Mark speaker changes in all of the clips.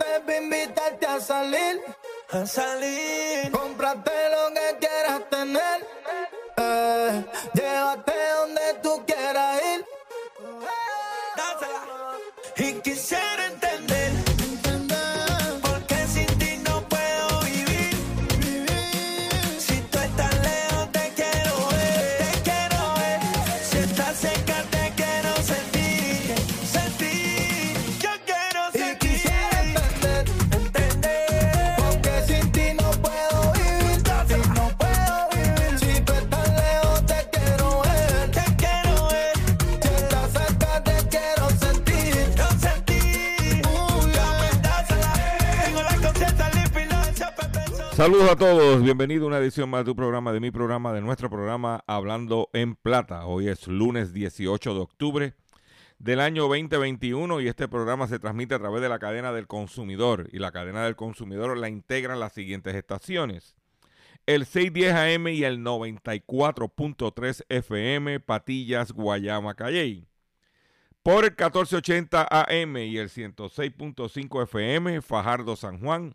Speaker 1: Para invitarte a salir.
Speaker 2: A salir.
Speaker 1: Cómprate lo que quieras tener. Eh, llévate
Speaker 3: Saludos a todos, bienvenido a una edición más de tu programa, de mi programa, de nuestro programa Hablando en Plata. Hoy es lunes 18 de octubre del año 2021 y este programa se transmite a través de la cadena del consumidor y la cadena del consumidor la integran las siguientes estaciones. El 610 AM y el 94.3 FM Patillas, Guayama, Calley. Por el 1480 AM y el 106.5 FM Fajardo, San Juan.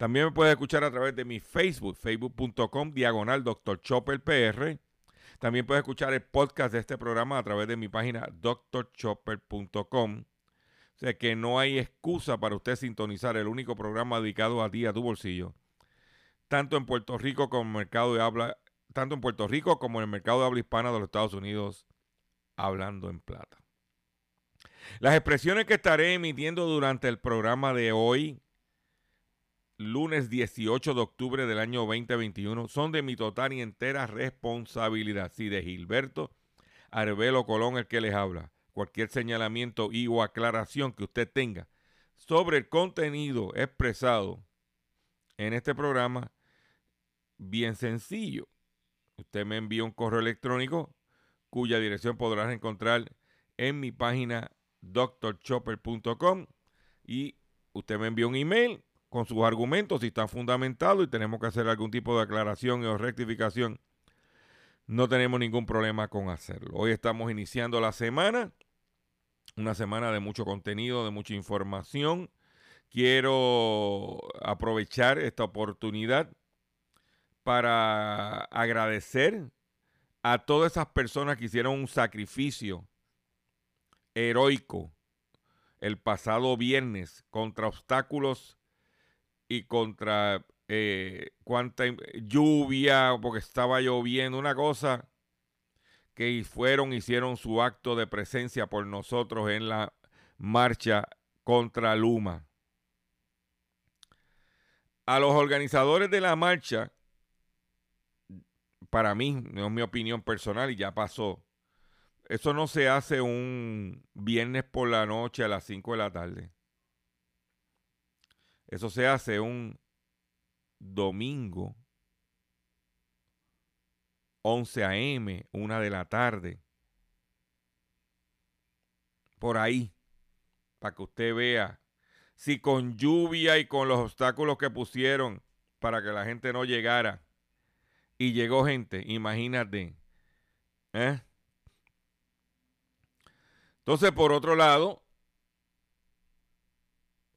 Speaker 3: También me puedes escuchar a través de mi Facebook, facebook.com, diagonal Dr. Chopper PR. También puedes escuchar el podcast de este programa a través de mi página drchopper.com. O sea que no hay excusa para usted sintonizar el único programa dedicado a ti, a tu bolsillo. Tanto en Puerto Rico como en mercado de habla, tanto en Puerto Rico como en el mercado de habla hispana de los Estados Unidos, hablando en plata. Las expresiones que estaré emitiendo durante el programa de hoy lunes 18 de octubre del año 2021 son de mi total y entera responsabilidad. Sí, de Gilberto Arbelo Colón, el que les habla. Cualquier señalamiento y o aclaración que usted tenga sobre el contenido expresado en este programa, bien sencillo. Usted me envía un correo electrónico cuya dirección podrás encontrar en mi página drchopper.com y usted me envía un email con sus argumentos si están fundamentados y tenemos que hacer algún tipo de aclaración o rectificación, no tenemos ningún problema con hacerlo. Hoy estamos iniciando la semana, una semana de mucho contenido, de mucha información. Quiero aprovechar esta oportunidad para agradecer a todas esas personas que hicieron un sacrificio heroico el pasado viernes contra obstáculos y contra eh, cuánta lluvia, porque estaba lloviendo, una cosa que fueron, hicieron su acto de presencia por nosotros en la marcha contra Luma. A los organizadores de la marcha, para mí, no es mi opinión personal y ya pasó, eso no se hace un viernes por la noche a las 5 de la tarde. Eso se hace un domingo, 11 a.m., una de la tarde. Por ahí, para que usted vea si con lluvia y con los obstáculos que pusieron para que la gente no llegara y llegó gente, imagínate. ¿eh? Entonces, por otro lado,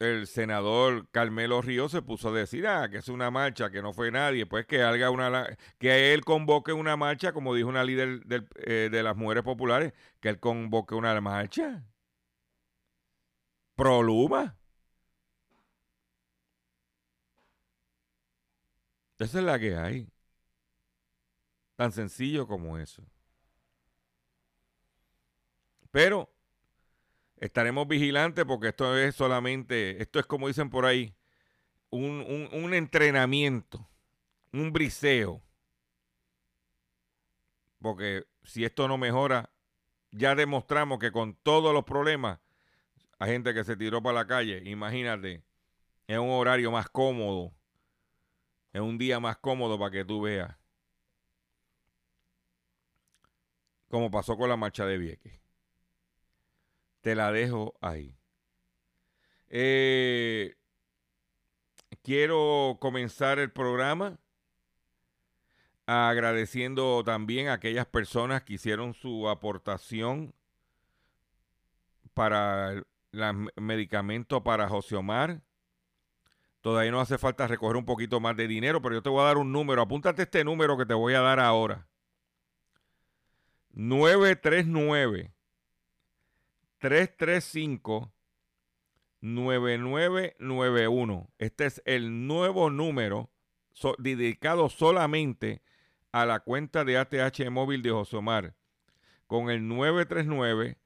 Speaker 3: el senador Carmelo Ríos se puso a decir, ah, que es una marcha, que no fue nadie, pues que haga una, que él convoque una marcha, como dijo una líder del, eh, de las mujeres populares, que él convoque una marcha. Proluma. Esa es la que hay. Tan sencillo como eso. Pero estaremos vigilantes porque esto es solamente, esto es como dicen por ahí, un, un- entrenamiento, un briseo. Porque si esto no mejora, ya demostramos que con todos los problemas, hay gente que se tiró para la calle. Imagínate, es un horario más cómodo, es un día más cómodo para que tú veas. Como pasó con la marcha de Vieques. Te la dejo ahí. Eh, quiero comenzar el programa agradeciendo también a aquellas personas que hicieron su aportación para el medicamento para José Omar. Todavía no hace falta recoger un poquito más de dinero, pero yo te voy a dar un número. Apúntate este número que te voy a dar ahora. 939 335 9991. Este es el nuevo número dedicado solamente a la cuenta de ATH móvil de José Omar. Con el 939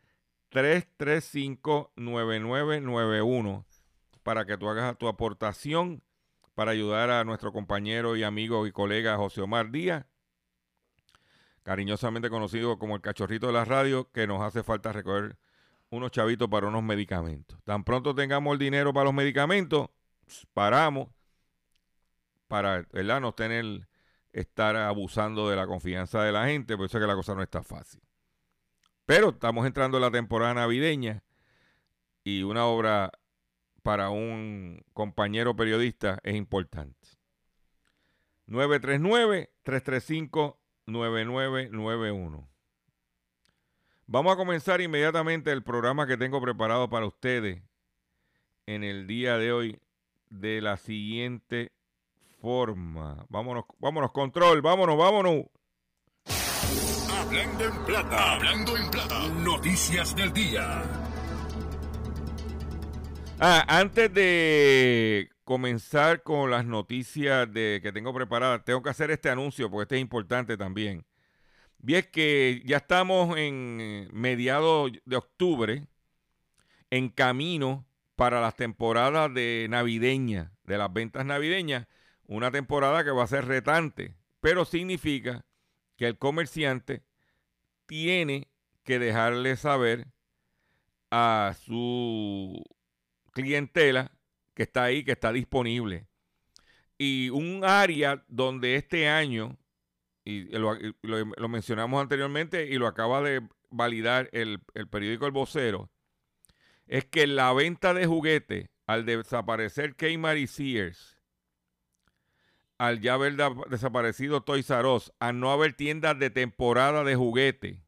Speaker 3: 335-9991 para que tú hagas tu aportación para ayudar a nuestro compañero y amigo y colega José Omar Díaz, cariñosamente conocido como el cachorrito de la radio, que nos hace falta recoger unos chavitos para unos medicamentos. Tan pronto tengamos el dinero para los medicamentos, paramos para ¿verdad? no tener estar abusando de la confianza de la gente, por eso es que la cosa no está fácil. Pero estamos entrando en la temporada navideña y una obra para un compañero periodista es importante. 939-335-9991. Vamos a comenzar inmediatamente el programa que tengo preparado para ustedes en el día de hoy de la siguiente forma. Vámonos, vámonos, control, vámonos, vámonos.
Speaker 4: Hablando en plata. Hablando en plata. Noticias del día.
Speaker 3: Ah, antes de comenzar con las noticias de, que tengo preparadas, tengo que hacer este anuncio porque este es importante también. Y que ya estamos en eh, mediados de octubre, en camino para las temporadas de navideña, de las ventas navideñas, una temporada que va a ser retante, pero significa que el comerciante tiene que dejarle saber a su clientela que está ahí, que está disponible. Y un área donde este año, y lo, lo- mencionamos anteriormente y lo acaba de validar el, el periódico El Vocero, es que la venta de juguetes, al desaparecer Kmart y Sears, al ya haber desaparecido Toys R Us, al no haber tiendas de temporada de juguete,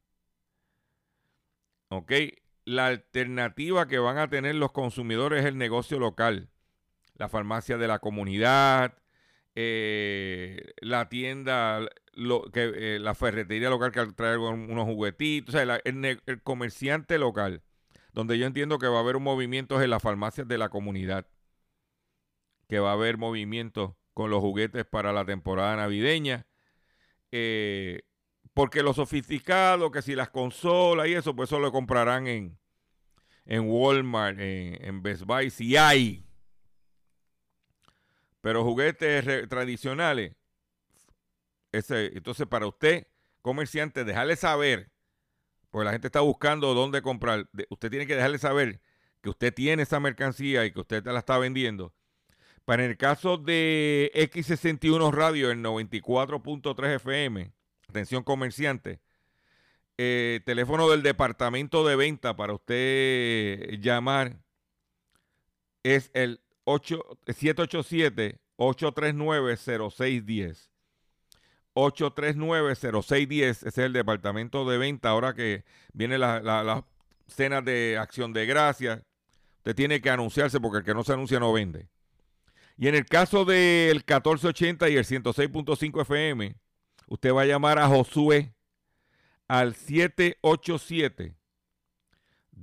Speaker 3: ¿ok? La alternativa que van a tener los consumidores es el negocio local, la farmacia de la comunidad, eh, la tienda, lo- que, eh, la ferretería local que trae un- unos juguetitos, o sea, el, comerciante local, donde yo entiendo que va a haber un movimiento en las farmacias de la comunidad, que va a haber movimientos con los juguetes para la temporada navideña. eh, porque los sofisticados, que si las consolas y eso, pues eso lo comprarán en, en Walmart, en, en Best Buy, si hay. Pero juguetes tradicionales, ese, entonces para usted, comerciante, dejarle saber, porque la gente está buscando dónde comprar, usted tiene que dejarle saber que usted tiene esa mercancía y que usted te la está vendiendo. Para el caso de X61 Radio, el 94.3 FM, atención comerciante, eh, teléfono del departamento de venta para usted llamar es el 8 787-839-0610. 839-0610, ese es el departamento de venta. Ahora que viene la, la, la cena de acción de gracias, usted tiene que anunciarse porque el que no se anuncia no vende. Y en el caso del 1480 y el 106.5 FM, usted va a llamar a Josué al 787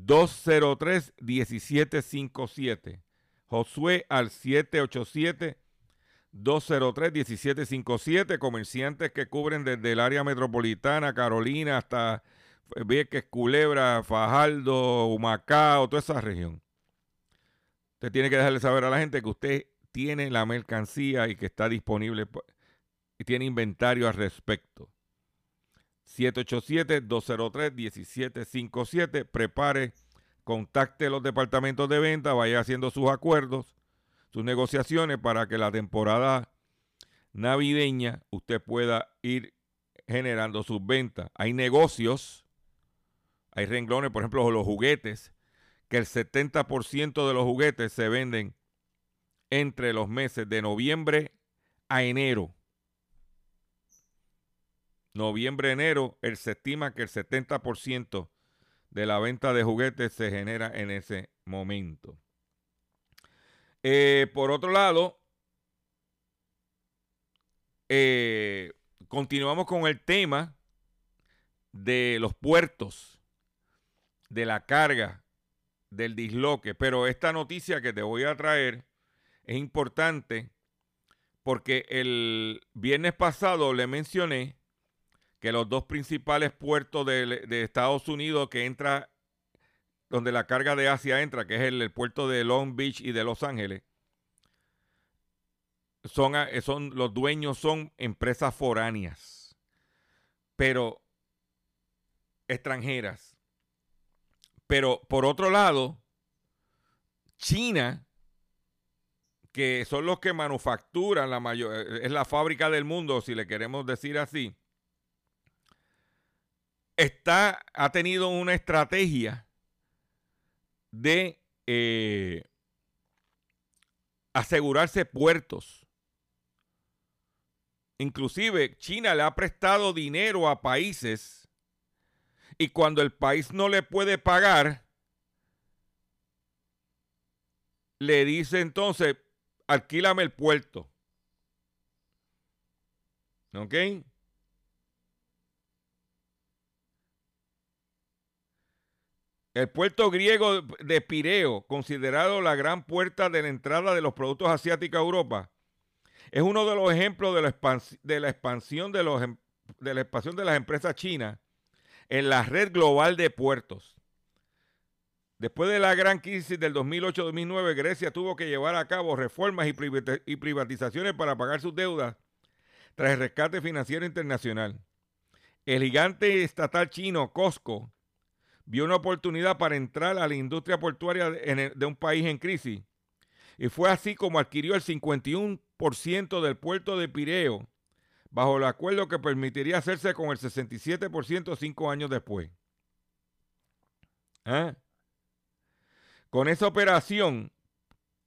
Speaker 3: 203-1757. Josué al 787-203-1757. Comerciantes que cubren desde el área metropolitana, Carolina, hasta Vieques, Culebra, Fajardo, Humacao, toda esa región. Usted tiene que dejarle saber a la gente que usted tiene la mercancía y que está disponible y tiene inventario al respecto. 787-203-1757. Prepare, contacte los departamentos de venta, vaya haciendo sus acuerdos, sus negociaciones para que la temporada navideña usted pueda ir generando sus ventas. Hay negocios, hay renglones, por ejemplo, los juguetes, que el 70% de los juguetes se venden entre los meses de noviembre a enero. Noviembre, enero, el, se estima que el 70% de la venta de juguetes se genera en ese momento. Eh, por otro lado, eh, continuamos con el tema de los puertos, de la carga, del disloque. Pero esta noticia que te voy a traer es importante porque el viernes pasado le mencioné que los dos principales puertos de, Estados Unidos que entra, donde la carga de Asia entra, que es el, puerto de Long Beach y de Los Ángeles, son, son, los dueños son empresas foráneas, pero extranjeras. Pero por otro lado, China, que son los que manufacturan la mayor, es la fábrica del mundo, si le queremos decir así, está, ha tenido una estrategia de eh, asegurarse puertos. Inclusive China le ha prestado dinero a países y cuando el país no le puede pagar, le dice entonces, alquílame el puerto. ¿Ok? El puerto griego de Pireo, considerado la gran puerta de la entrada de los productos asiáticos a Europa, es uno de los ejemplos de la, expansión de, los, em, expansión de las empresas chinas en la red global de puertos. Después de la gran crisis del 2008-2009, Grecia tuvo que llevar a cabo reformas y privatizaciones para pagar sus deudas tras el rescate financiero internacional. El gigante estatal chino Costco vio una oportunidad para entrar a la industria portuaria de, un país en crisis. Y fue así como adquirió el 51% del puerto de Pireo, bajo el acuerdo que permitiría hacerse con el 67% cinco años después. ¿Ah? Con esa operación,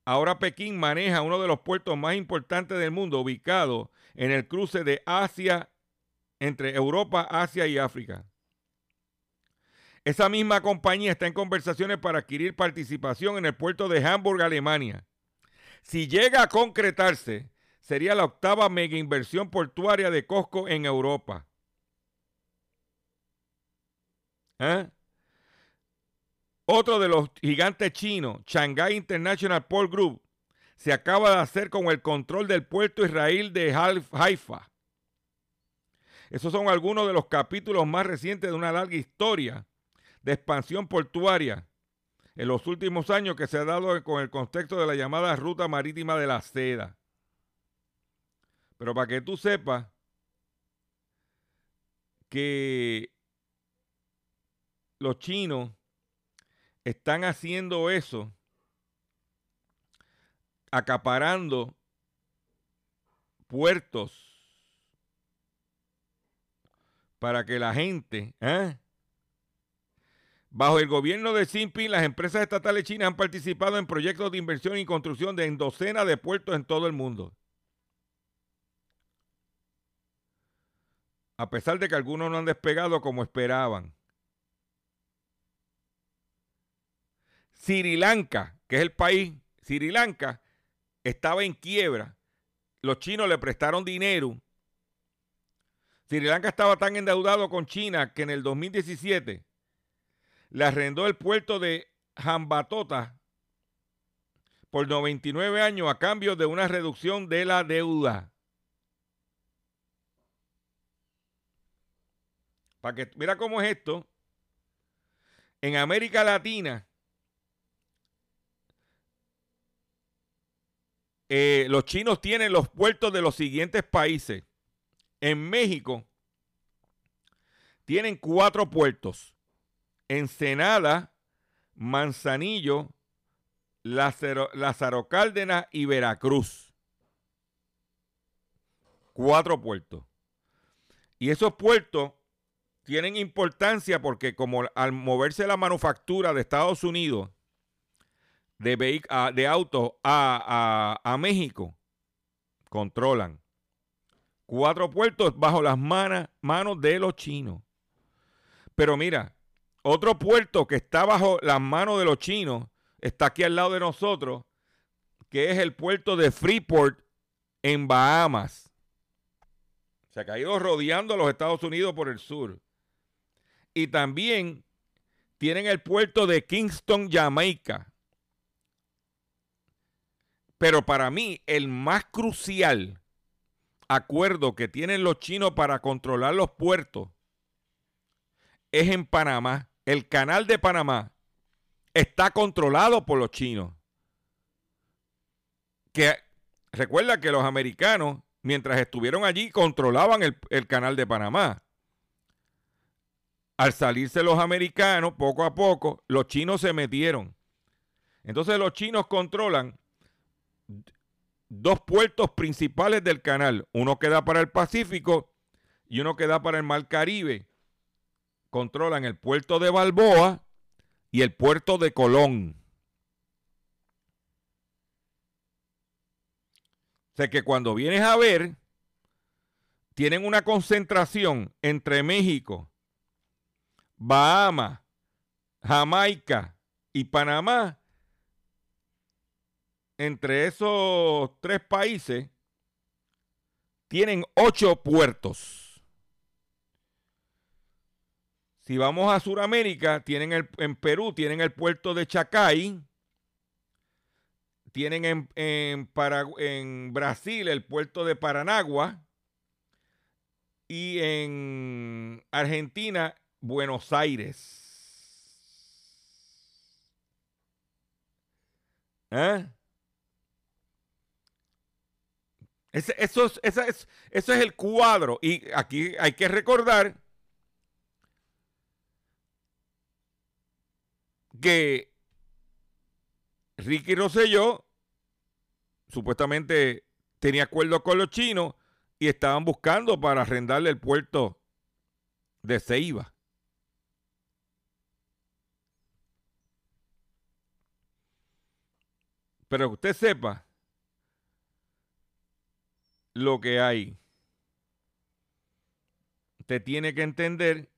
Speaker 3: ahora Pekín maneja uno de los puertos más importantes del mundo, ubicado en el cruce de Asia, entre Europa, Asia y África. Esa misma compañía está en conversaciones para adquirir participación en el puerto de Hamburg, Alemania. Si llega a concretarse, sería la octava mega inversión portuaria de Costco en Europa. ¿Eh? Otro de los gigantes chinos, Shanghai International Port Group, se acaba de hacer con el control del puerto Israel de Haifa. Esos son algunos de los capítulos más recientes de una larga historia de expansión portuaria en los últimos años que se ha dado con el contexto de la llamada ruta marítima de la seda. Pero para que tú sepas que los chinos están haciendo eso, acaparando puertos para que la gente, ¿eh? Bajo el gobierno de Xi Jinping, las empresas estatales chinas han participado en proyectos de inversión y construcción de en docenas de puertos en todo el mundo. A pesar de que algunos no han despegado como esperaban. Sri Lanka, que es el país, Sri Lanka estaba en quiebra. Los chinos le prestaron dinero. Sri Lanka estaba tan endeudado con China que en el 2017 le arrendó el puerto de Jambatota por 99 años a cambio de una reducción de la deuda. Para que mira cómo es esto. En América Latina, eh, los chinos tienen los puertos de los siguientes países. En México tienen cuatro puertos. Ensenada, Manzanillo, Lázaro, Lázaro Cárdenas y Veracruz. Cuatro puertos. Y esos puertos tienen importancia porque como al moverse la manufactura de Estados Unidos de, de autos a, a, a México, controlan cuatro puertos bajo las manos de los chinos. Pero mira, otro puerto que está bajo las manos de los chinos está aquí al lado de nosotros, que es el puerto de Freeport en Bahamas. Se ha caído rodeando a los Estados Unidos por el sur. Y también tienen el puerto de Kingston, Jamaica. Pero para mí, el más crucial acuerdo que tienen los chinos para controlar los puertos es en Panamá. El canal de Panamá está controlado por los chinos. Que recuerda que los americanos, mientras estuvieron allí, controlaban el, el canal de Panamá. Al salirse los americanos, poco a poco, los chinos se metieron. Entonces los chinos controlan dos puertos principales del canal. Uno que da para el Pacífico y uno que da para el Mar Caribe. Controlan el puerto de Balboa y el puerto de Colón. O sea que cuando vienes a ver, tienen una concentración entre México, Bahamas, Jamaica y Panamá. Entre esos tres países tienen ocho puertos. Si vamos a Sudamérica, tienen el, en Perú tienen el puerto de Chacay. Tienen en, en, Brasil el puerto de Paranagua. Y en Argentina, Buenos Aires. ¿Eh? Ese, eso, es, es, eso es el cuadro. Y aquí hay que recordar que Ricky Rosselló supuestamente tenía acuerdo con los chinos y estaban buscando para arrendarle el puerto de Ceiba. Pero que usted sepa lo que hay. Usted tiene que entender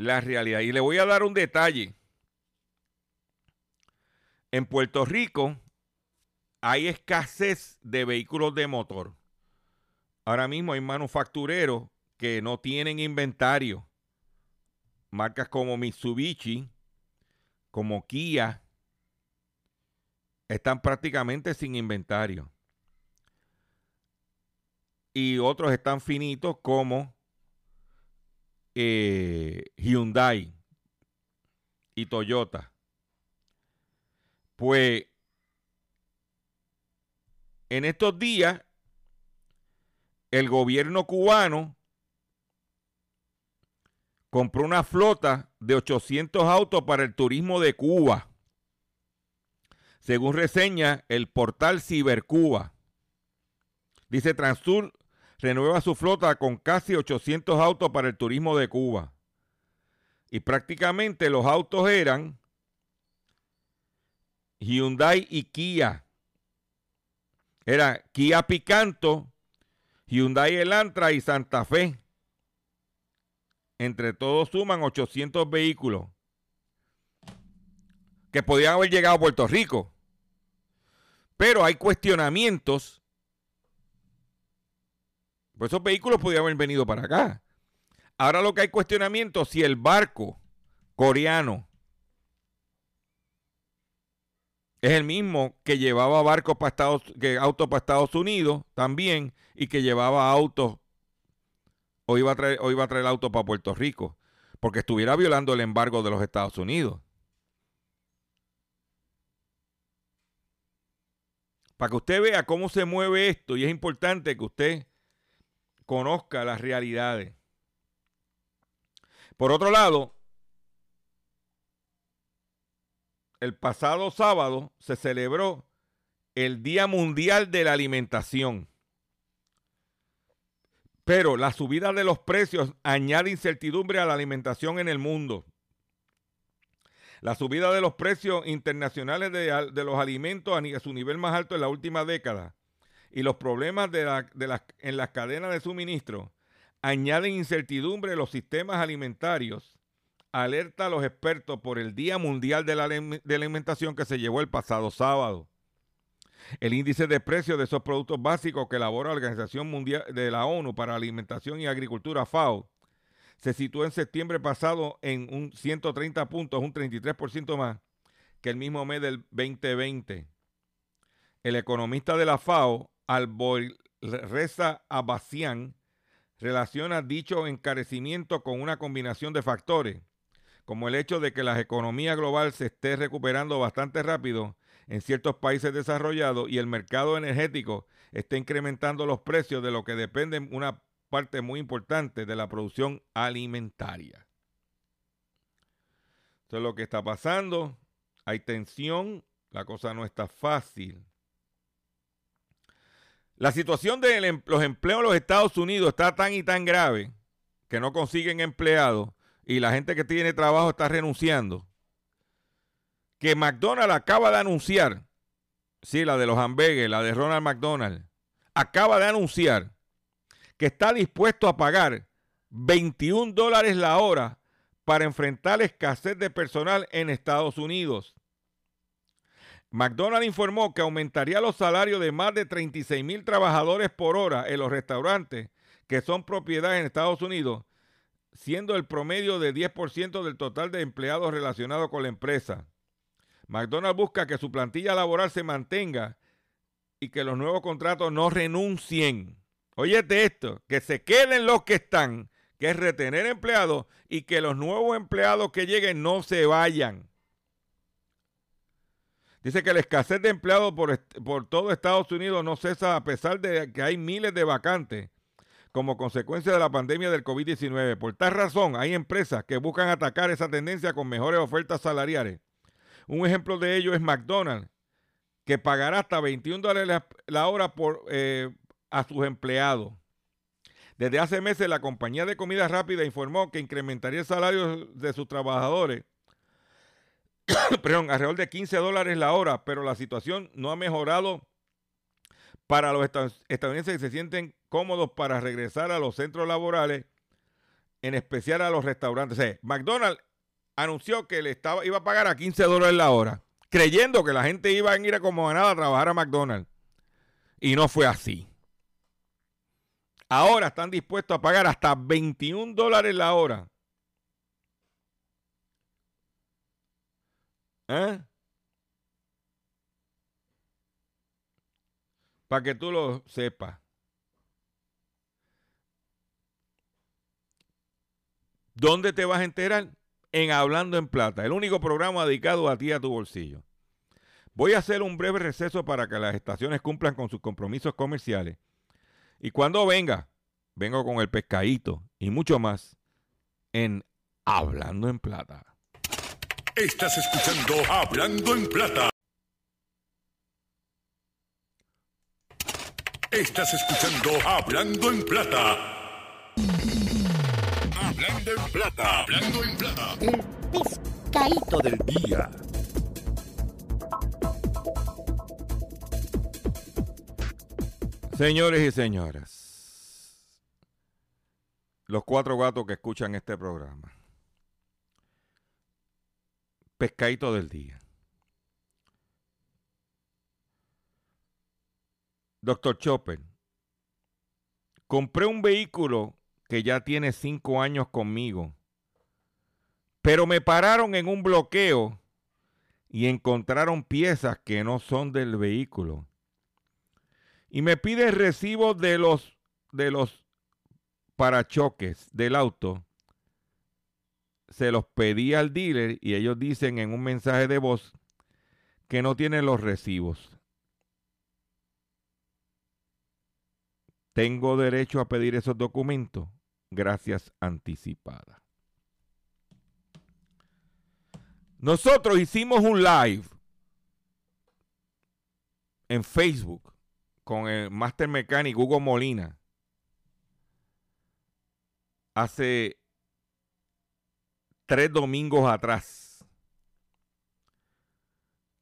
Speaker 3: la realidad. Y le voy a dar un detalle. En Puerto Rico hay escasez de vehículos de motor. Ahora mismo hay manufactureros que no tienen inventario. Marcas como Mitsubishi, como Kia, están prácticamente sin inventario. Y otros están finitos como eh, Hyundai y Toyota. Pues en estos días el gobierno cubano compró una flota de 800 autos para el turismo de Cuba. Según reseña el portal Cibercuba. Dice Transur renueva su flota con casi 800 autos para el turismo de Cuba. Y prácticamente los autos eran Hyundai y Kia. Era Kia Picanto, Hyundai Elantra y Santa Fe. Entre todos suman 800 vehículos que podían haber llegado a Puerto Rico. Pero hay cuestionamientos pues esos vehículos podían haber venido para acá. Ahora lo que hay cuestionamiento si el barco coreano es el mismo que llevaba barcos para Estados, que autos para Estados Unidos también y que llevaba autos o iba a traer, o iba a traer autos para Puerto Rico, porque estuviera violando el embargo de los Estados Unidos. Para que usted vea cómo se mueve esto y es importante que usted conozca las realidades. Por otro lado, el pasado sábado se celebró el Día Mundial de la Alimentación. Pero la subida de los precios añade incertidumbre a la alimentación en el mundo. La subida de los precios internacionales de, los alimentos a, su nivel más alto en la última década y los problemas en las cadenas de suministro añaden incertidumbre en los sistemas alimentarios alerta a los expertos por el Día Mundial de la, Alimentación que se llevó el pasado sábado. El índice de precios de esos productos básicos que elabora la Organización Mundial de la ONU para Alimentación y Agricultura, FAO, se situó en septiembre pasado en un 130 puntos, un 33% más que el mismo mes del 2020. El economista de la FAO, Alboy Reza Abasian, relaciona dicho encarecimiento con una combinación de factores como el hecho de que la economía global se esté recuperando bastante rápido en ciertos países desarrollados y el mercado energético está incrementando los precios de lo que depende una parte muy importante de la producción alimentaria. Esto es lo que está pasando. Hay tensión, la cosa no está fácil. La situación de em, los empleos en los Estados Unidos está tan y tan grave que no consiguen empleados y la gente que tiene trabajo está renunciando, que McDonald's acaba de anunciar, sí, la de los hamburgues, la de Ronald McDonald, acaba de anunciar que está dispuesto a pagar 21 dólares la hora para enfrentar la escasez de personal en Estados Unidos. McDonald's informó que aumentaría los salarios de más de 36 mil trabajadores por hora en los restaurantes que son propiedad en Estados Unidos siendo el promedio de 10% del total de empleados relacionados con la empresa. McDonald's busca que su plantilla laboral se mantenga y que los nuevos contratos no renuncien. Óyete esto, que se queden los que están, que es retener empleados y que los nuevos empleados que lleguen no se vayan. Dice que la escasez de empleados por, por todo Estados Unidos no cesa a pesar de que hay miles de vacantes como consecuencia de la pandemia del COVID-19. Por tal razón, hay empresas que buscan atacar esa tendencia con mejores ofertas salariales. Un ejemplo de ello es McDonald's, que pagará hasta 21 dólares la hora por, eh, a sus empleados. Desde hace meses, la compañía de comida rápida informó que incrementaría el salario de sus trabajadores perdón, alrededor de 15 dólares la hora, pero la situación no ha mejorado para los estadounidenses que se sienten cómodos para regresar a los centros laborales, en especial a los restaurantes. McDonald's anunció que le estaba, iba a pagar a 15 dólares la hora, creyendo que la gente iba a ir a como ganada a trabajar a McDonald's. Y no fue así. Ahora están dispuestos a pagar hasta 21 dólares la hora. ¿Eh? Para que tú lo sepas. ¿Dónde te vas a enterar? En Hablando en Plata, el único programa dedicado a ti y a tu bolsillo. Voy a hacer un breve receso para que las estaciones cumplan con sus compromisos comerciales. Y cuando venga, vengo con el pescadito y mucho más en Hablando en Plata.
Speaker 4: Estás escuchando Hablando en Plata. Estás escuchando Hablando en Plata. Hablando en Plata. Hablando en Plata.
Speaker 5: El pescadito del día.
Speaker 3: Señores y señoras, los cuatro gatos que escuchan este programa. Pescadito del día. Doctor Chopper, compré un vehículo que ya tiene cinco años conmigo. Pero me pararon en un bloqueo y encontraron piezas que no son del vehículo. Y me pide recibo de los, de los parachoques del auto. Se los pedí al dealer y ellos dicen en un mensaje de voz que no tienen los recibos. Tengo derecho a pedir esos documentos. Gracias anticipada. Nosotros hicimos un live en Facebook con el Master Mechanic Hugo Molina hace tres domingos atrás.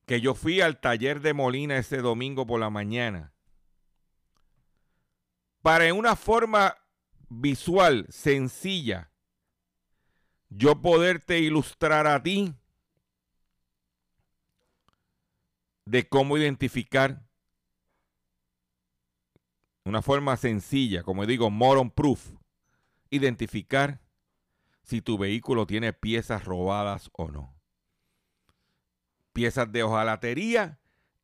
Speaker 3: Que yo fui al taller de Molina ese domingo por la mañana. Para en una forma visual, sencilla, yo poderte ilustrar a ti de cómo identificar una forma sencilla, como digo, moron proof, identificar si tu vehículo tiene piezas robadas o no. Piezas de hojalatería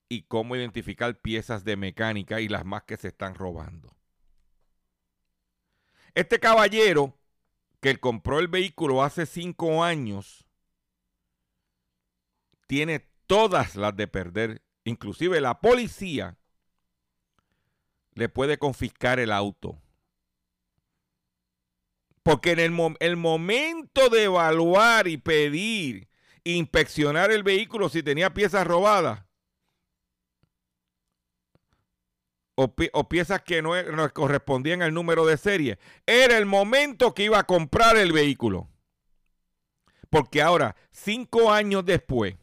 Speaker 3: y cómo identificar piezas de mecánica y las más que se están robando. Este caballero que compró el vehículo hace cinco años tiene todas las de perder. Inclusive la policía le puede confiscar el auto. Porque en el, momento de evaluar y pedir, inspeccionar el vehículo si tenía piezas robadas o, o piezas que no, no, correspondían al número de serie, era el momento que iba a comprar el vehículo. Porque ahora, cinco años después,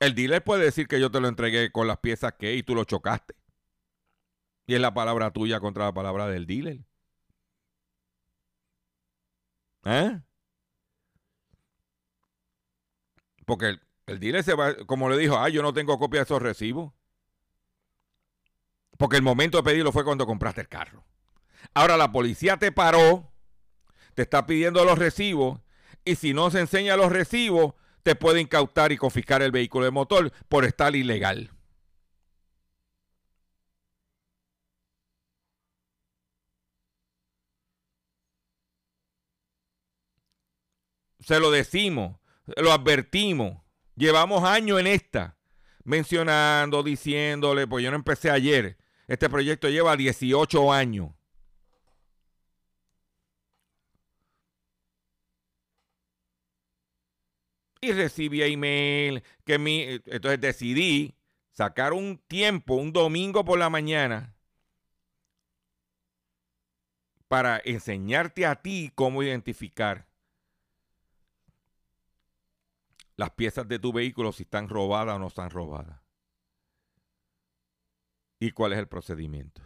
Speaker 3: el dealer puede decir que yo te lo entregué con las piezas que y tú lo chocaste. Y es la palabra tuya contra la palabra del dealer. ¿Eh? Porque el, el, se va, como le dijo, ah, yo no tengo copia de esos recibos. Porque el momento de pedirlo fue cuando compraste el carro. Ahora la policía te paró, te está pidiendo los recibos, y si no se enseña los recibos, te puede incautar y confiscar el vehículo de motor por estar ilegal. Se lo decimos, lo advertimos. Llevamos años en esta, mencionando, diciéndole, pues yo no empecé ayer. Este proyecto lleva 18 años. Y recibí email que mi, entonces decidí sacar un tiempo, un domingo por la mañana, para enseñarte a ti cómo identificar las piezas de tu vehículo si están robadas o no están robadas. ¿Y cuál es el procedimiento?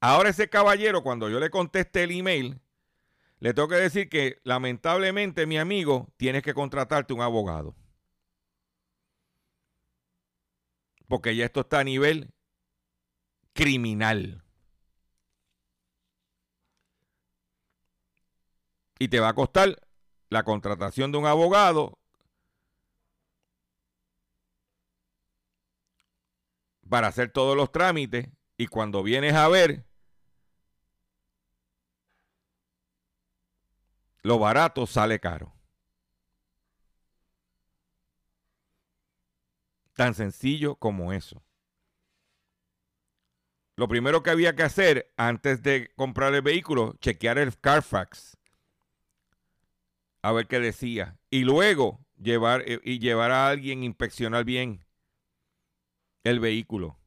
Speaker 3: Ahora ese caballero, cuando yo le conteste el email, le tengo que decir que lamentablemente, mi amigo, tienes que contratarte un abogado. Porque ya esto está a nivel criminal. Y te va a costar la contratación de un abogado para hacer todos los trámites y cuando vienes a ver lo barato sale caro. Tan sencillo como eso. Lo primero que había que hacer antes de comprar el vehículo, chequear el Carfax. A ver qué decía. Y luego llevar, eh, y llevar a alguien a inspeccionar bien el vehículo.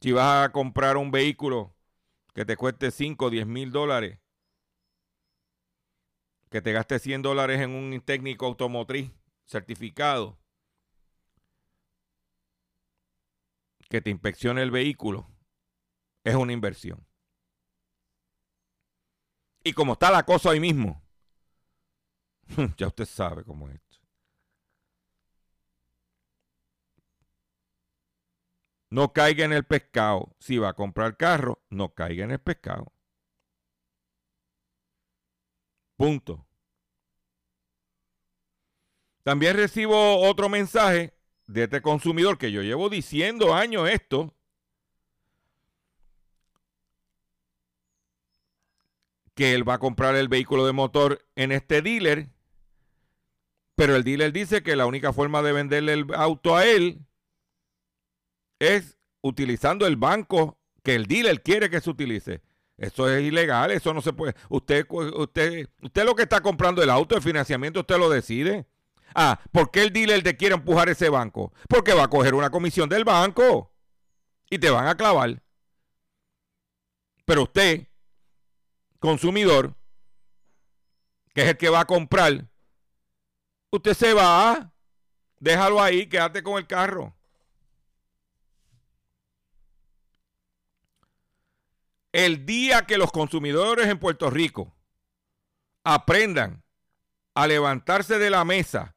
Speaker 3: Si vas a comprar un vehículo que te cueste 5 o 10 mil dólares, que te gaste 100 dólares en un técnico automotriz certificado, que te inspeccione el vehículo, es una inversión. Y como está la cosa hoy mismo, ya usted sabe cómo es esto. no caiga en el pescado. Si va a comprar carro, no caiga en el pescado. Punto. También recibo otro mensaje de este consumidor que yo llevo diciendo años esto. Que él va a comprar el vehículo de motor en este dealer. Pero el dealer dice que la única forma de venderle el auto a él es utilizando el banco que el dealer quiere que se utilice. Eso es ilegal, eso no se puede. Usted, usted, usted lo que está comprando el auto, el financiamiento, usted lo decide. Ah, ¿por qué el dealer te quiere empujar ese banco? Porque va a coger una comisión del banco y te van a clavar. Pero usted, consumidor, que es el que va a comprar, usted se va, déjalo ahí, quédate con el carro. El día que los consumidores en Puerto Rico aprendan a levantarse de la mesa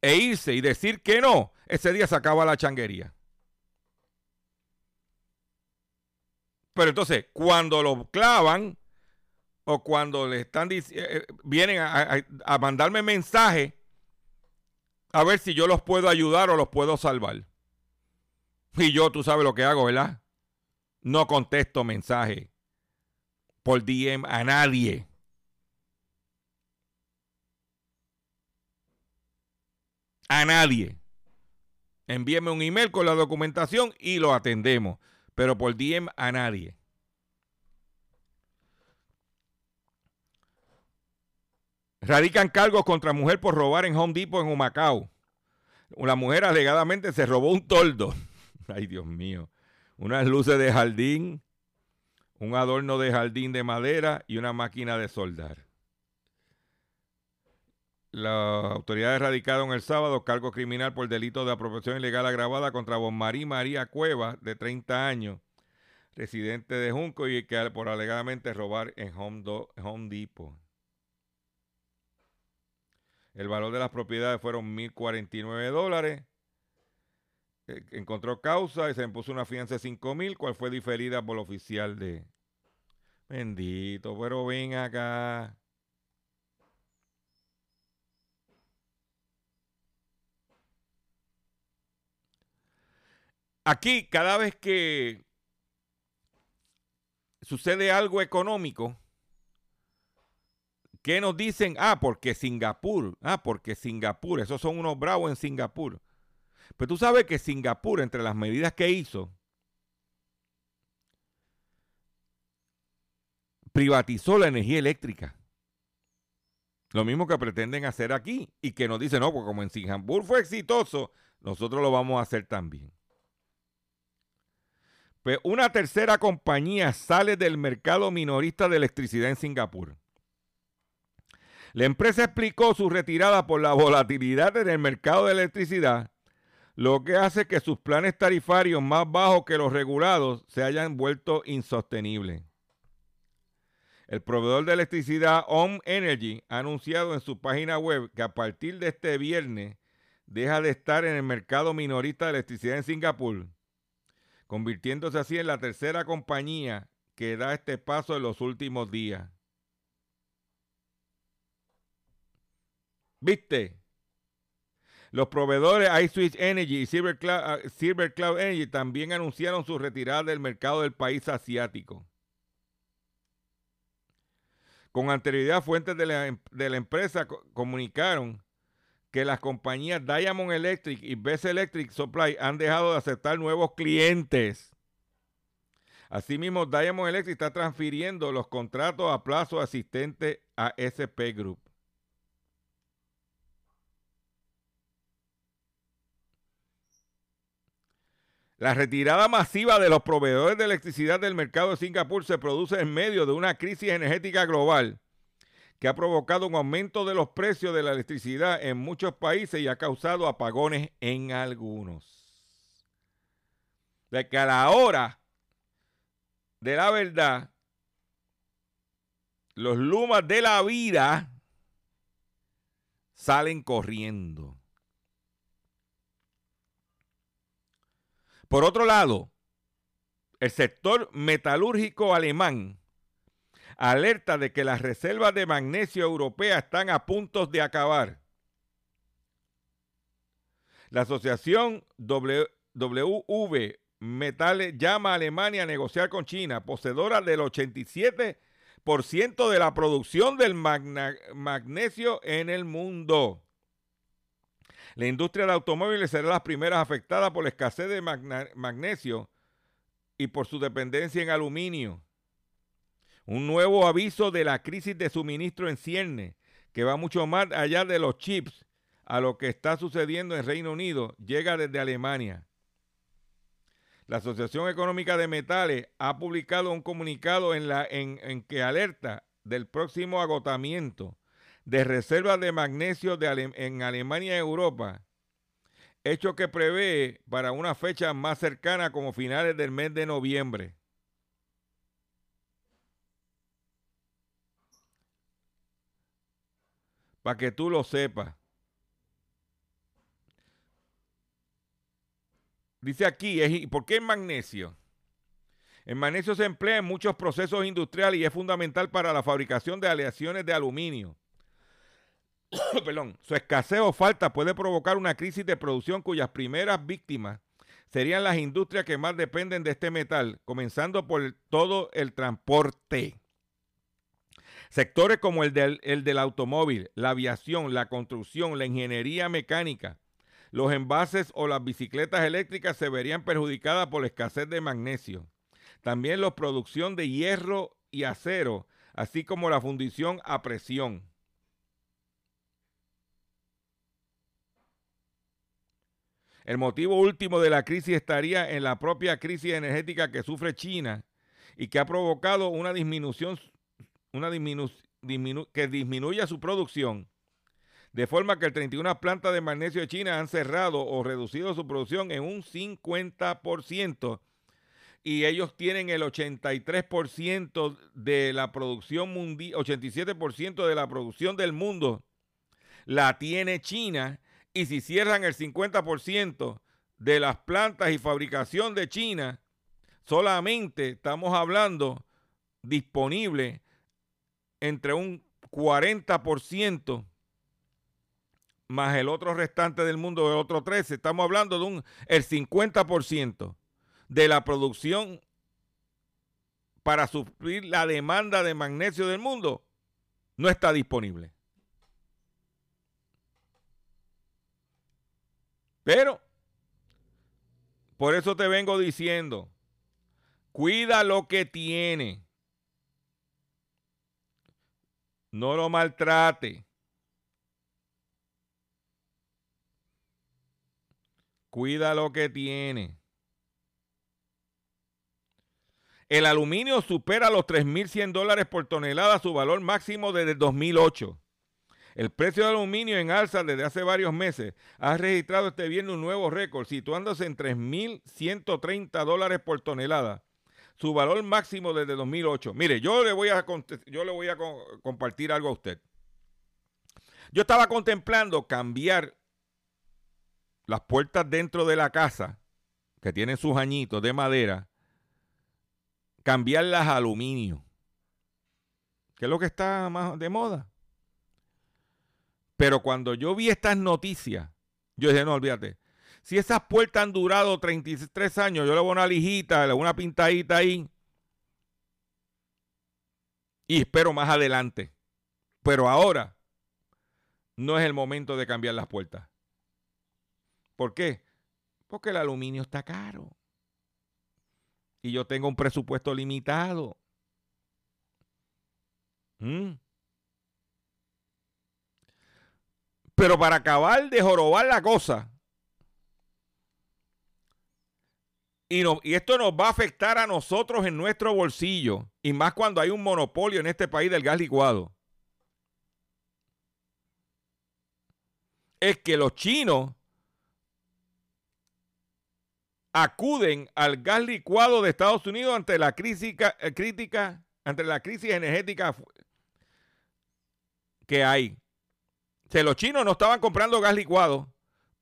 Speaker 3: e irse y decir que no, ese día se acaba la changuería. Pero entonces, cuando lo clavan o cuando le están eh, eh, vienen a, a mandarme mensaje a ver si yo los puedo ayudar o los puedo salvar. Y yo, tú sabes lo que hago, ¿verdad? No contesto mensaje por DM a nadie. A nadie. Envíeme un email con la documentación y lo atendemos. Pero por DM a nadie. Radican cargos contra mujer por robar en Home Depot en Humacao. Una mujer alegadamente se robó un toldo. Ay, Dios mío unas luces de jardín, un adorno de jardín de madera y una máquina de soldar. La autoridad en el sábado cargo criminal por delito de apropiación ilegal agravada contra Bonmarí María Cueva, de 30 años, residente de Junco y que por alegadamente robar en Home, Home Depot. El valor de las propiedades fueron 1.049 dólares eh, encontró causa y se impuso una fianza de 5 mil, cual fue diferida por el oficial de... Bendito, pero ven acá. Aquí, cada vez que sucede algo económico, ¿qué nos dicen? Ah, porque Singapur, ah, porque Singapur, esos son unos bravos en Singapur. Pero tú sabes que Singapur, entre las medidas que hizo, privatizó la energía eléctrica. Lo mismo que pretenden hacer aquí y que nos dicen, no, porque como en Singapur fue exitoso, nosotros lo vamos a hacer también. Pues una tercera compañía sale del mercado minorista de electricidad en Singapur. La empresa explicó su retirada por la volatilidad en el mercado de electricidad lo que hace que sus planes tarifarios más bajos que los regulados se hayan vuelto insostenibles. El proveedor de electricidad Home Energy ha anunciado en su página web que a partir de este viernes deja de estar en el mercado minorista de electricidad en Singapur, convirtiéndose así en la tercera compañía que da este paso en los últimos días. ¿Viste? Los proveedores iSwitch Energy y Silver Cloud, ah, Silver Cloud Energy también anunciaron su retirada del mercado del país asiático. Con anterioridad, fuentes de la, em, de la empresa comunicaron que las compañías Diamond Electric y Best Electric Supply han dejado de aceptar nuevos clientes. Asimismo, Diamond Electric está transfiriendo los contratos a plazo asistente a SP Group. La retirada masiva de los proveedores de electricidad del mercado de Singapur se produce en medio de una crisis energética global que ha provocado un aumento de los precios de la electricidad en muchos países y ha causado apagones en algunos. De que a la hora de la verdad, los lumas de la vida salen corriendo. Por otro lado, el sector metalúrgico alemán alerta de que las reservas de magnesio europeas están a punto de acabar. La asociación WV Metales llama a Alemania a negociar con China, poseedora del 87% de la producción del magnesio en el mundo. La industria de automóviles será la primera afectada por la escasez de magnesio y por su dependencia en aluminio. Un nuevo aviso de la crisis de suministro en cierne, que va mucho más allá de los chips a lo que está sucediendo en Reino Unido, llega desde Alemania. La Asociación Económica de Metales ha publicado un comunicado en, la, en, en que alerta del próximo agotamiento de reservas de magnesio de en Alemania y Europa, hecho que prevé para una fecha más cercana como finales del mes de noviembre. Para que tú lo sepas. Dice aquí, ¿por qué el magnesio? El magnesio se emplea en muchos procesos industriales y es fundamental para la fabricación de aleaciones de aluminio. Perdón, su escasez o falta puede provocar una crisis de producción cuyas primeras víctimas serían las industrias que más dependen de este metal, comenzando por todo el transporte. Sectores como el del, el del automóvil, la aviación, la construcción, la ingeniería mecánica, los envases o las bicicletas eléctricas se verían perjudicadas por la escasez de magnesio. También la producción de hierro y acero, así como la fundición a presión. El motivo último de la crisis estaría en la propia crisis energética que sufre China y que ha provocado una disminución, una disminu, que disminuya su producción, de forma que el 31 plantas de magnesio de China han cerrado o reducido su producción en un 50% y ellos tienen el 83% de la producción mundial, 87% de la producción del mundo. La tiene China y si cierran el 50% de las plantas y fabricación de China, solamente estamos hablando disponible entre un 40% más el otro restante del mundo, el otro 13%. Estamos hablando de un el 50% de la producción para suplir la demanda de magnesio del mundo no está disponible. Pero, por eso te vengo diciendo, cuida lo que tiene. No lo maltrate. Cuida lo que tiene. El aluminio supera los 3.100 dólares por tonelada, su valor máximo desde 2008. El precio del aluminio en alza desde hace varios meses ha registrado este viernes un nuevo récord, situándose en 3.130 dólares por tonelada. Su valor máximo desde 2008. Mire, yo le voy a, yo le voy a compartir algo a usted. Yo estaba contemplando cambiar las puertas dentro de la casa, que tienen sus añitos de madera, cambiarlas a aluminio. ¿Qué es lo que está más de moda? Pero cuando yo vi estas noticias, yo dije, no, olvídate. Si esas puertas han durado 33 años, yo le voy una lijita, le voy una pintadita ahí. Y espero más adelante. Pero ahora no es el momento de cambiar las puertas. ¿Por qué? Porque el aluminio está caro. Y yo tengo un presupuesto limitado. ¿Mm? Pero para acabar de jorobar la cosa, y, no, y esto nos va a afectar a nosotros en nuestro bolsillo, y más cuando hay un monopolio en este país del gas licuado, es que los chinos acuden al gas licuado de Estados Unidos ante la crisis, eh, crítica, ante la crisis energética que hay. O los chinos no estaban comprando gas licuado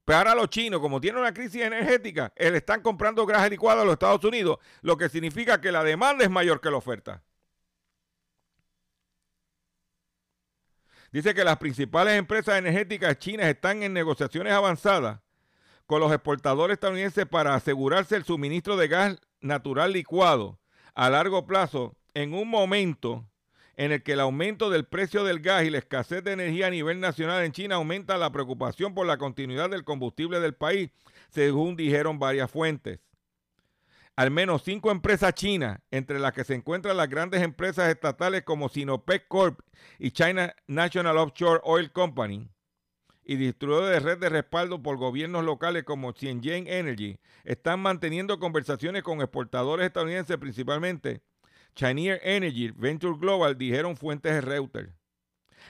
Speaker 3: Pero ahora los chinos, como tienen una crisis energética, eh, le están comprando gas licuado a los Estados Unidos, lo que significa que la demanda es mayor que la oferta. Dice que las principales empresas energéticas chinas están en negociaciones avanzadas con los exportadores estadounidenses para asegurarse el suministro de gas natural licuado a largo plazo en un momento en el que el aumento del precio del gas y la escasez de energía a nivel nacional en China aumenta la preocupación por la continuidad del combustible del país, según dijeron varias fuentes. Al menos cinco empresas chinas, entre las que se encuentran las grandes empresas estatales como Sinopec Corp y China National Offshore Oil Company, y distribuidores de red de respaldo por gobiernos locales como Xinjiang Energy, están manteniendo conversaciones con exportadores estadounidenses principalmente Cheniere Energy, Venture Global, dijeron fuentes de Reuters.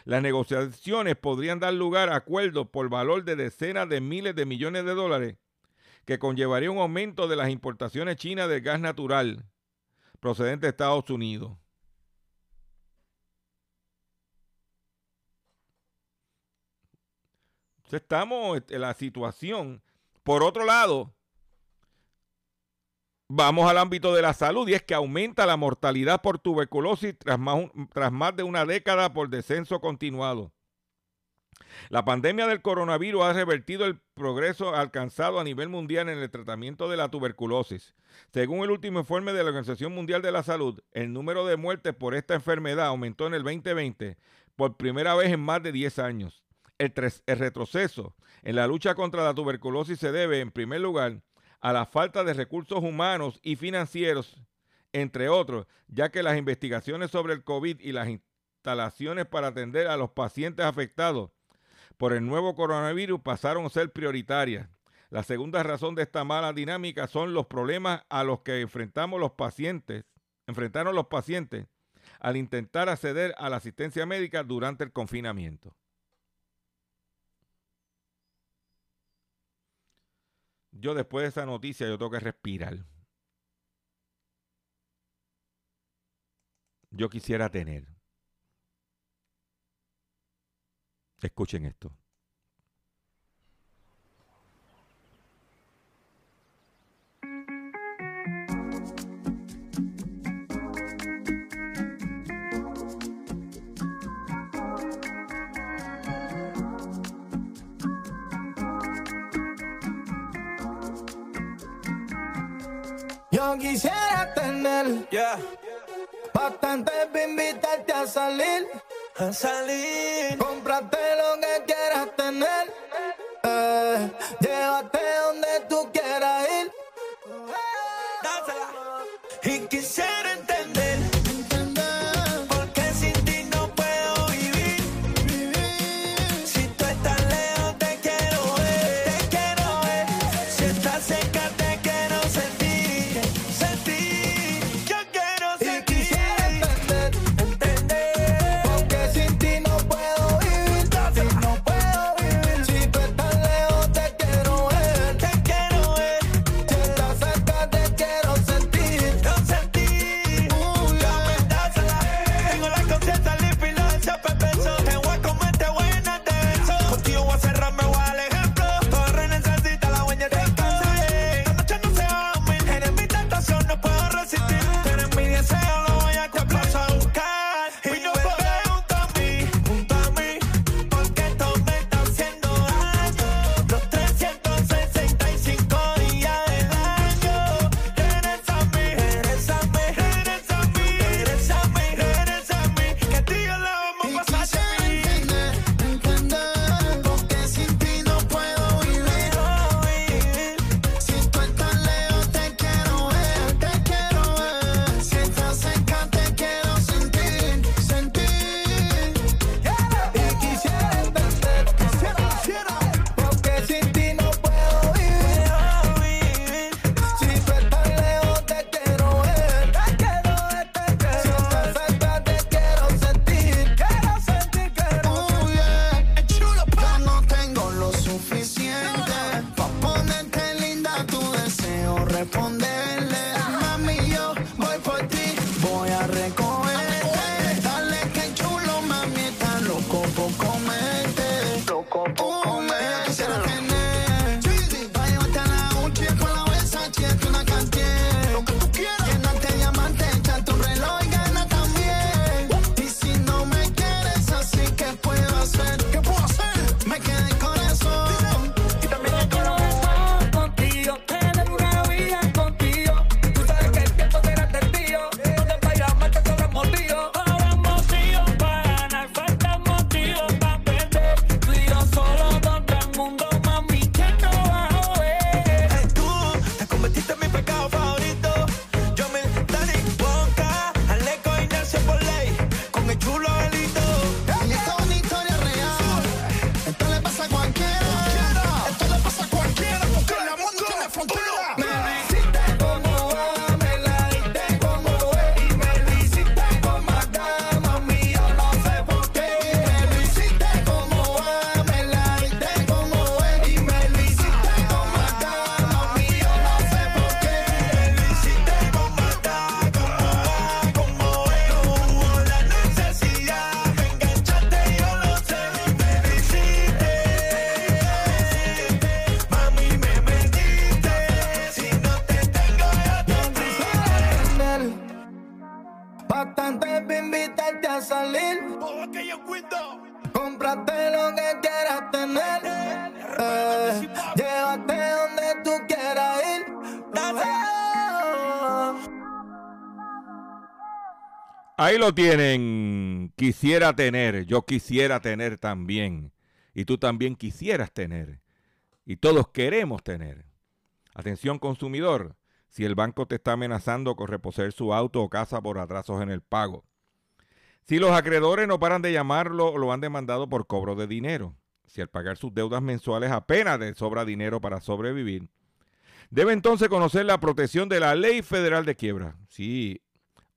Speaker 3: Las negociaciones podrían dar lugar a acuerdos por valor de decenas de miles de millones de dólares que conllevaría un aumento de las importaciones chinas de gas natural procedente de Estados Unidos. Estamos en la situación. Por otro lado, Vamos al ámbito de la salud y es que aumenta la mortalidad por tuberculosis tras más, de una década por descenso continuado. La pandemia del coronavirus ha revertido el progreso alcanzado a nivel mundial en el tratamiento de la tuberculosis. Según el último informe de la Organización Mundial de la Salud, el número de muertes por esta enfermedad aumentó en el 2020 por primera vez en más de 10 años. El, el retroceso en la lucha contra la tuberculosis se debe, en primer lugar, a la falta de recursos humanos y financieros, entre otros, ya que las investigaciones sobre el COVID y las instalaciones para atender a los pacientes afectados por el nuevo coronavirus pasaron a ser prioritarias. La segunda razón de esta mala dinámica son los problemas a los que enfrentamos los pacientes, enfrentaron los pacientes al intentar acceder a la asistencia médica durante el confinamiento. Yo después de esa noticia yo tengo que respirar. Yo quisiera tener. Escuchen esto.
Speaker 1: Yo quisiera tener
Speaker 2: Yeah,
Speaker 1: bastante para invitarte a salir.
Speaker 2: a salir.
Speaker 1: Cómprate lo que quieras tener. Eh, llévate Lo
Speaker 3: tienen. Quisiera tener, yo quisiera tener también. Y tú también quisieras tener. Y todos queremos tener. Atención consumidor, si el banco te está amenazando con reposer su auto o casa por atrasos en el pago. Si los acreedores no paran de llamarlo o lo han demandado por cobro de dinero. Si al pagar sus deudas mensuales apenas le sobra dinero para sobrevivir. Debe entonces conocer la protección de la ley federal de quiebra. Sí,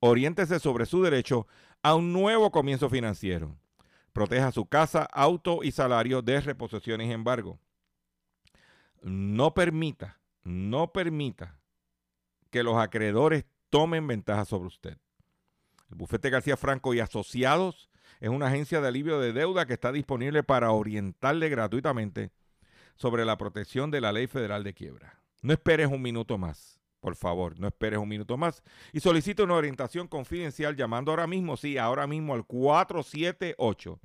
Speaker 3: oriéntese sobre su derecho a un nuevo comienzo financiero. Proteja su casa, auto y salario de reposiciones y embargo. No permita, no permita que los acreedores tomen ventaja sobre usted. El bufete García Franco y Asociados es una agencia de alivio de deuda que está disponible para orientarle gratuitamente sobre la protección de la ley federal de quiebra. No esperes un minuto más, por favor, no esperes un minuto más. Y solicite una orientación confidencial llamando ahora mismo, sí, ahora mismo al 478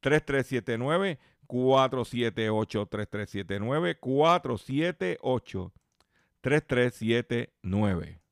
Speaker 3: 3379 478 3379 478 3379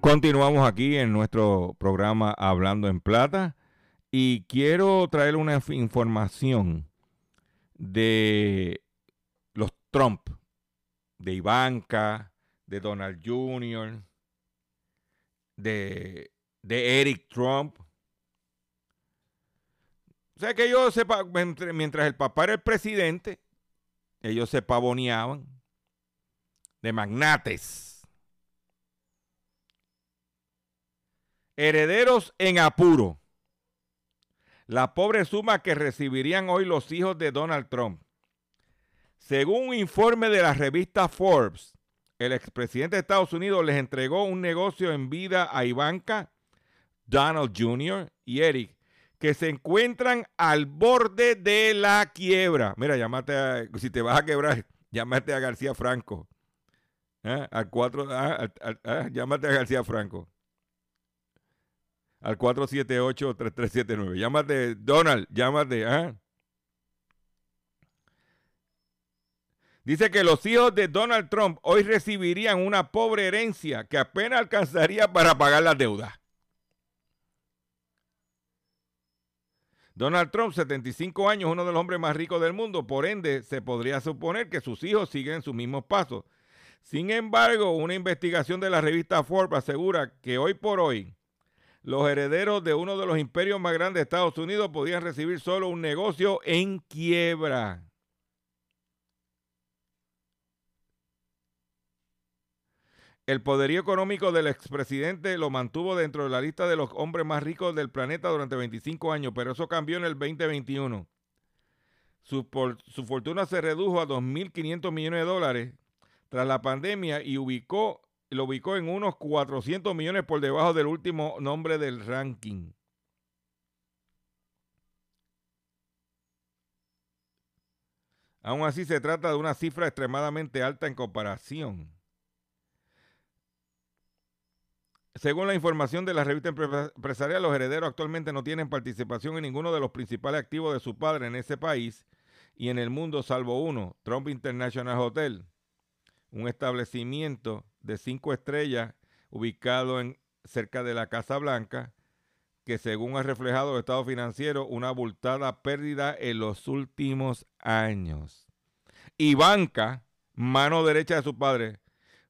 Speaker 3: Continuamos aquí en nuestro programa Hablando en Plata y quiero traer una información de los Trump, de Ivanka, de Donald Jr., de, de Eric Trump. O sea que ellos, se pa- mientras mientras el papá era el presidente, ellos se pavoneaban de magnates. Herederos en apuro. La pobre suma que recibirían hoy los hijos de Donald Trump. Según un informe de la revista Forbes, el expresidente de Estados Unidos les entregó un negocio en vida a Ivanka, Donald Jr. y Eric, que se encuentran al borde de la quiebra. Mira, llámate a, si te vas a quebrar, llámate a García Franco. ¿Eh? 4, ah, ah, llámate a García Franco al 478-3379. Llámate, Donald, llámate. ¿ah? Dice que los hijos de Donald Trump hoy recibirían una pobre herencia que apenas alcanzaría para pagar las deudas. Donald Trump, 75 años, uno de los hombres más ricos del mundo, por ende se podría suponer que sus hijos siguen sus mismos pasos. Sin embargo, una investigación de la revista Forbes asegura que hoy por hoy los herederos de uno de los imperios más grandes de Estados Unidos podían recibir solo un negocio en quiebra. El poderío económico del expresidente lo mantuvo dentro de la lista de los hombres más ricos del planeta durante 25 años, pero eso cambió en el 2021. Su, su fortuna se redujo a 2.500 millones de dólares tras la pandemia y ubicó, lo ubicó en unos 400 millones por debajo del último nombre del ranking. Aún así se trata de una cifra extremadamente alta en comparación. Según la información de la revista Empre- empresarial, los herederos actualmente no tienen participación en ninguno de los principales activos de su padre en ese país y en el mundo, salvo uno, Trump International Hotel, un establecimiento de cinco estrellas ubicado en, cerca de la Casa Blanca, que según ha reflejado el estado financiero, una abultada pérdida en los últimos años. Ivanka, mano derecha de su padre,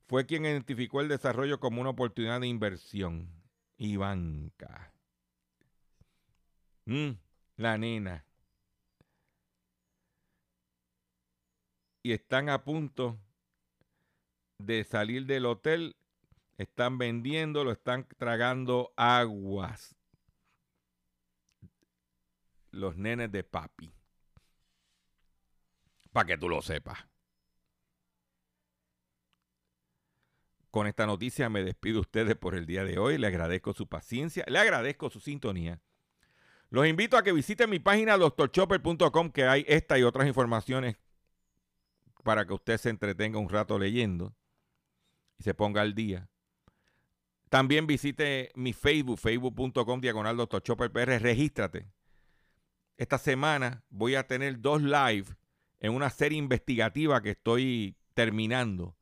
Speaker 3: fue quien identificó el desarrollo como una oportunidad de inversión. Ivanka. Mm, la nena. Y están a punto de salir del hotel. Están vendiendo, lo están tragando aguas. los nenes de papi. Para que tú lo sepas. Con esta noticia me despido de ustedes por el día de hoy. Le agradezco su paciencia, le agradezco su sintonía. Los invito a que visiten mi página doctorchopper.com que hay esta y otras informaciones para que usted se entretenga un rato leyendo y se ponga al día. También visite mi Facebook, facebook.com diagonal Dr. Chopper PR. Regístrate. Esta semana voy a tener dos live en una serie investigativa que estoy terminando.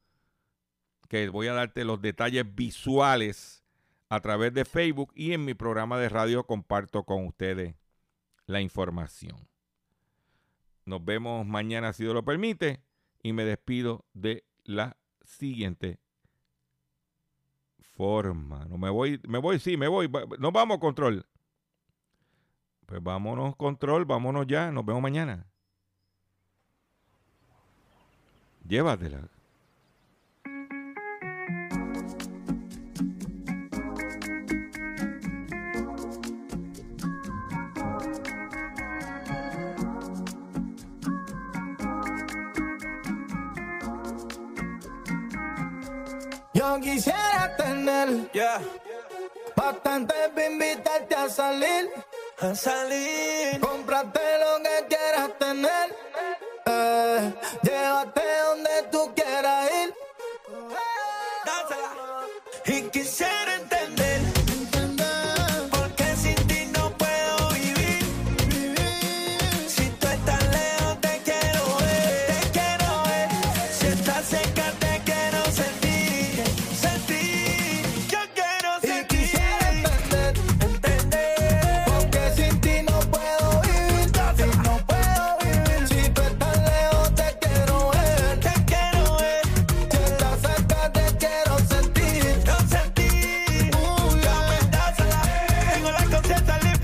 Speaker 3: Que voy a darte los detalles visuales a través de Facebook y en mi programa de radio comparto con ustedes la información. Nos vemos mañana si Dios lo permite y me despido de la siguiente forma. No me voy, me voy, sí, me voy. Nos vamos, control. Pues vámonos, control, vámonos ya. Nos vemos mañana. Llévatela.
Speaker 1: quisiera tener. Bastante para invitarte a salir.
Speaker 2: A salir.
Speaker 1: Cómprate lo que quieras tener. Eh, llévate